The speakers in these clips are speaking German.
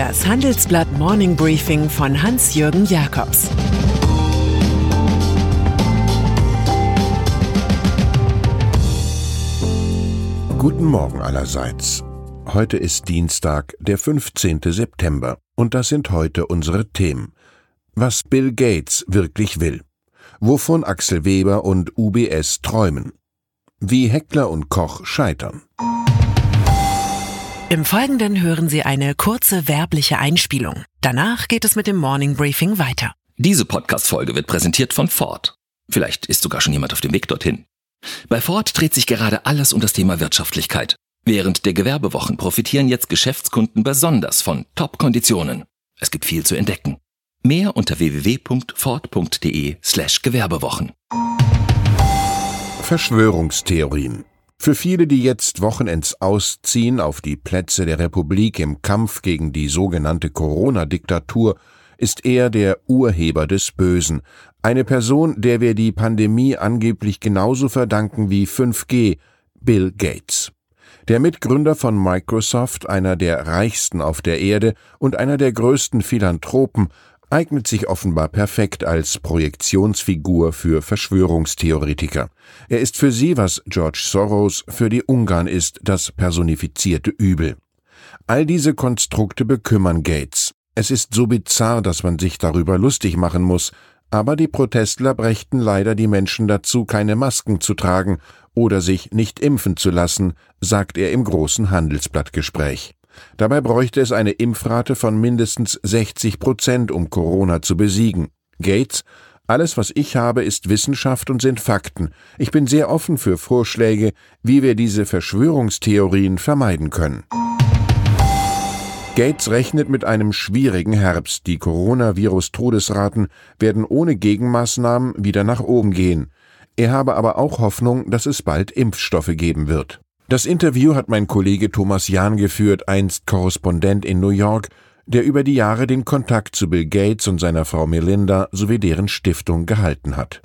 Das Handelsblatt Morning Briefing von Hans-Jürgen Jakobs Guten Morgen allerseits. Heute ist Dienstag, der 15. September, und das sind heute unsere Themen. Was Bill Gates wirklich will. Wovon Axel Weber und UBS träumen. Wie Heckler und Koch scheitern. Im Folgenden hören Sie eine kurze werbliche Einspielung. Danach geht es mit dem Morning Briefing weiter. Diese Podcast-Folge wird präsentiert von Ford. Vielleicht ist sogar schon jemand auf dem Weg dorthin. Bei Ford dreht sich gerade alles um das Thema Wirtschaftlichkeit. Während der Gewerbewochen profitieren jetzt Geschäftskunden besonders von Top-Konditionen. Es gibt viel zu entdecken. Mehr unter www.ford.de slash Gewerbewochen. Verschwörungstheorien. Für viele, die jetzt Wochenends ausziehen auf die Plätze der Republik im Kampf gegen die sogenannte Corona-Diktatur, ist er der Urheber des Bösen, eine Person, der wir die Pandemie angeblich genauso verdanken wie 5G, Bill Gates. Der Mitgründer von Microsoft, einer der reichsten auf der Erde und einer der größten Philanthropen, eignet sich offenbar perfekt als Projektionsfigur für Verschwörungstheoretiker. Er ist für sie, was George Soros für die Ungarn ist, das personifizierte Übel. All diese Konstrukte bekümmern Gates. Es ist so bizarr, dass man sich darüber lustig machen muss, aber die Protestler brächten leider die Menschen dazu, keine Masken zu tragen oder sich nicht impfen zu lassen, sagt er im großen Handelsblattgespräch. Dabei bräuchte es eine Impfrate von mindestens 60 Prozent, um Corona zu besiegen. Gates, alles, was ich habe, ist Wissenschaft und sind Fakten. Ich bin sehr offen für Vorschläge, wie wir diese Verschwörungstheorien vermeiden können. Gates rechnet mit einem schwierigen Herbst. Die Coronavirus-Todesraten werden ohne Gegenmaßnahmen wieder nach oben gehen. Er habe aber auch Hoffnung, dass es bald Impfstoffe geben wird. Das Interview hat mein Kollege Thomas Jahn geführt, einst Korrespondent in New York, der über die Jahre den Kontakt zu Bill Gates und seiner Frau Melinda sowie deren Stiftung gehalten hat.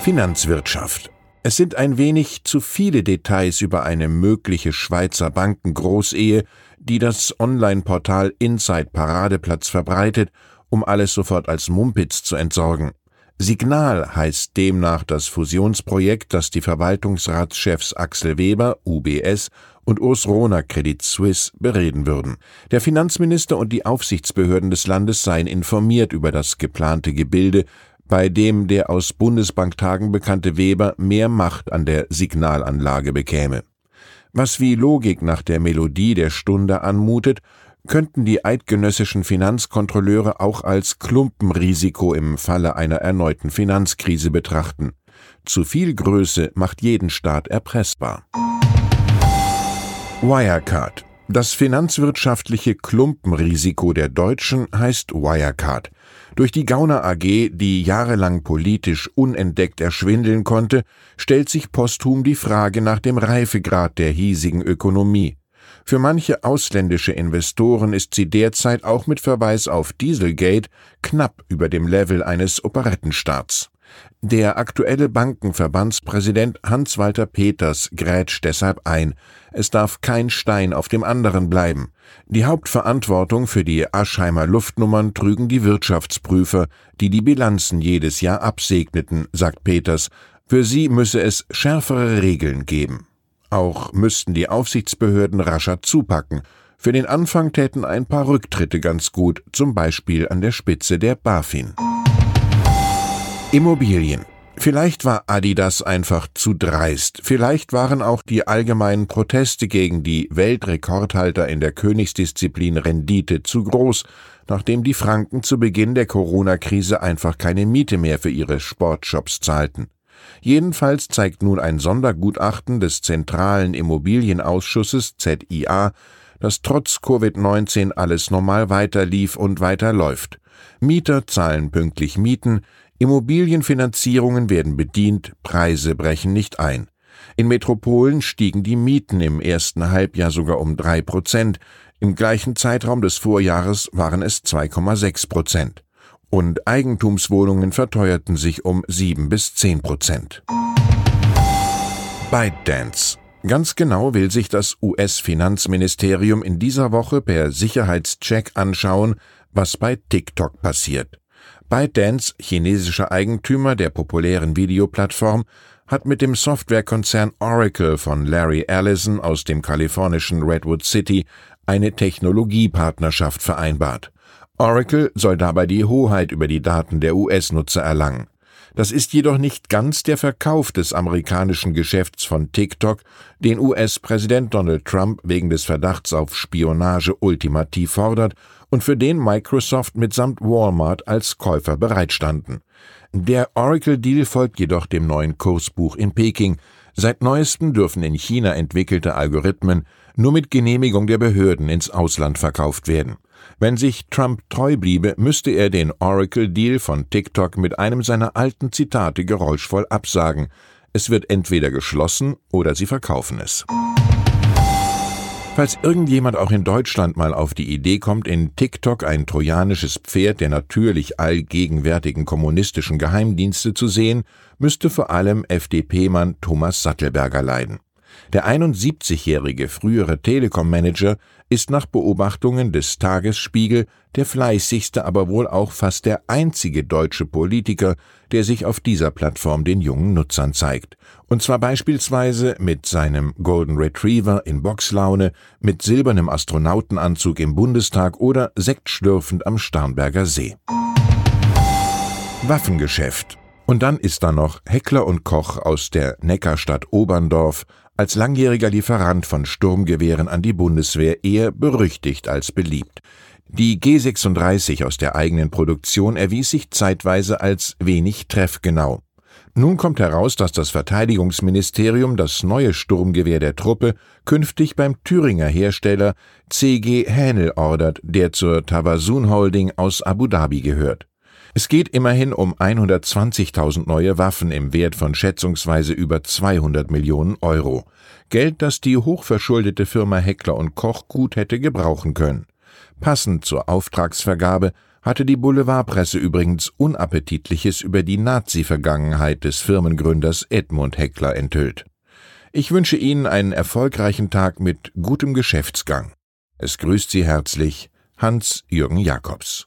Finanzwirtschaft. Es sind ein wenig zu viele Details über eine mögliche Schweizer Bankengroßehe, die das Online-Portal Inside Paradeplatz verbreitet, um alles sofort als Mumpitz zu entsorgen. Signal heißt demnach das Fusionsprojekt, das die Verwaltungsratschefs Axel Weber, UBS, und Urs Rohner, Credit Suisse, bereden würden. Der Finanzminister und die Aufsichtsbehörden des Landes seien informiert über das geplante Gebilde, bei dem der aus Bundesbanktagen bekannte Weber mehr Macht an der Signalanlage bekäme. Was wie Logik nach der Melodie der Stunde anmutet, könnten die eidgenössischen Finanzkontrolleure auch als Klumpenrisiko im Falle einer erneuten Finanzkrise betrachten. Zu viel Größe macht jeden Staat erpressbar. Wirecard. Das finanzwirtschaftliche Klumpenrisiko der Deutschen heißt Wirecard. Durch die Gauner AG, die jahrelang politisch unentdeckt erschwindeln konnte, stellt sich posthum die Frage nach dem Reifegrad der hiesigen Ökonomie. Für manche ausländische Investoren ist sie derzeit auch mit Verweis auf Dieselgate knapp über dem Level eines Operettenstaats. Der aktuelle Bankenverbandspräsident Hans-Walter Peters grätscht deshalb ein. Es darf kein Stein auf dem anderen bleiben. Die Hauptverantwortung für die Aschheimer Luftnummern trügen die Wirtschaftsprüfer, die die Bilanzen jedes Jahr absegneten, sagt Peters. Für sie müsse es schärfere Regeln geben. Auch müssten die Aufsichtsbehörden rascher zupacken. Für den Anfang täten ein paar Rücktritte ganz gut, zum Beispiel an der Spitze der BaFin. Immobilien. Vielleicht war Adidas einfach zu dreist. Vielleicht waren auch die allgemeinen Proteste gegen die Weltrekordhalter in der Königsdisziplin Rendite zu groß, nachdem die Franken zu Beginn der Corona-Krise einfach keine Miete mehr für ihre Sportshops zahlten. Jedenfalls zeigt nun ein Sondergutachten des Zentralen Immobilienausschusses ZIA, dass trotz Covid-19 alles normal weiterlief und weiterläuft. Mieter zahlen pünktlich Mieten, Immobilienfinanzierungen werden bedient, Preise brechen nicht ein. In Metropolen stiegen die Mieten im ersten Halbjahr sogar um drei Prozent, im gleichen Zeitraum des Vorjahres waren es 2,6 Prozent und Eigentumswohnungen verteuerten sich um 7 bis 10 Prozent. ByteDance. Ganz genau will sich das US-Finanzministerium in dieser Woche per Sicherheitscheck anschauen, was bei TikTok passiert. ByteDance, chinesischer Eigentümer der populären Videoplattform, hat mit dem Softwarekonzern Oracle von Larry Ellison aus dem kalifornischen Redwood City eine Technologiepartnerschaft vereinbart. Oracle soll dabei die Hoheit über die Daten der US-Nutzer erlangen. Das ist jedoch nicht ganz der Verkauf des amerikanischen Geschäfts von TikTok, den US-Präsident Donald Trump wegen des Verdachts auf Spionage ultimativ fordert und für den Microsoft mitsamt Walmart als Käufer bereitstanden. Der Oracle-Deal folgt jedoch dem neuen Kursbuch in Peking. Seit neuestem dürfen in China entwickelte Algorithmen nur mit Genehmigung der Behörden ins Ausland verkauft werden. Wenn sich Trump treu bliebe, müsste er den Oracle-Deal von TikTok mit einem seiner alten Zitate geräuschvoll absagen. Es wird entweder geschlossen oder sie verkaufen es. Falls irgendjemand auch in Deutschland mal auf die Idee kommt, in TikTok ein trojanisches Pferd der natürlich allgegenwärtigen kommunistischen Geheimdienste zu sehen, müsste vor allem FDP-Mann Thomas Sattelberger leiden. Der 71-jährige frühere Telekom-Manager ist nach Beobachtungen des Tagesspiegel der fleißigste, aber wohl auch fast der einzige deutsche Politiker, der sich auf dieser Plattform den jungen Nutzern zeigt. Und zwar beispielsweise mit seinem Golden Retriever in Boxlaune, mit silbernem Astronautenanzug im Bundestag oder sektschlürfend am Starnberger See. Waffengeschäft. Und dann ist da noch Heckler und Koch aus der Neckarstadt Oberndorf, als langjähriger Lieferant von Sturmgewehren an die Bundeswehr eher berüchtigt als beliebt. Die G36 aus der eigenen Produktion erwies sich zeitweise als wenig treffgenau. Nun kommt heraus, dass das Verteidigungsministerium das neue Sturmgewehr der Truppe künftig beim Thüringer Hersteller CG Hänel ordert, der zur Tabasun Holding aus Abu Dhabi gehört. Es geht immerhin um 120.000 neue Waffen im Wert von schätzungsweise über 200 Millionen Euro. Geld, das die hochverschuldete Firma Heckler und Koch gut hätte gebrauchen können. Passend zur Auftragsvergabe hatte die Boulevardpresse übrigens Unappetitliches über die Nazi-Vergangenheit des Firmengründers Edmund Heckler enthüllt. Ich wünsche Ihnen einen erfolgreichen Tag mit gutem Geschäftsgang. Es grüßt Sie herzlich Hans-Jürgen Jakobs.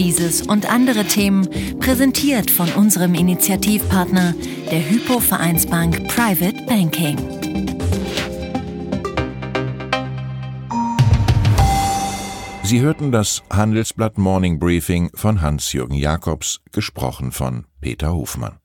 Dieses und andere Themen präsentiert von unserem Initiativpartner, der Hypo Vereinsbank Private Banking. Sie hörten das Handelsblatt Morning Briefing von Hans-Jürgen Jakobs, gesprochen von Peter Hofmann.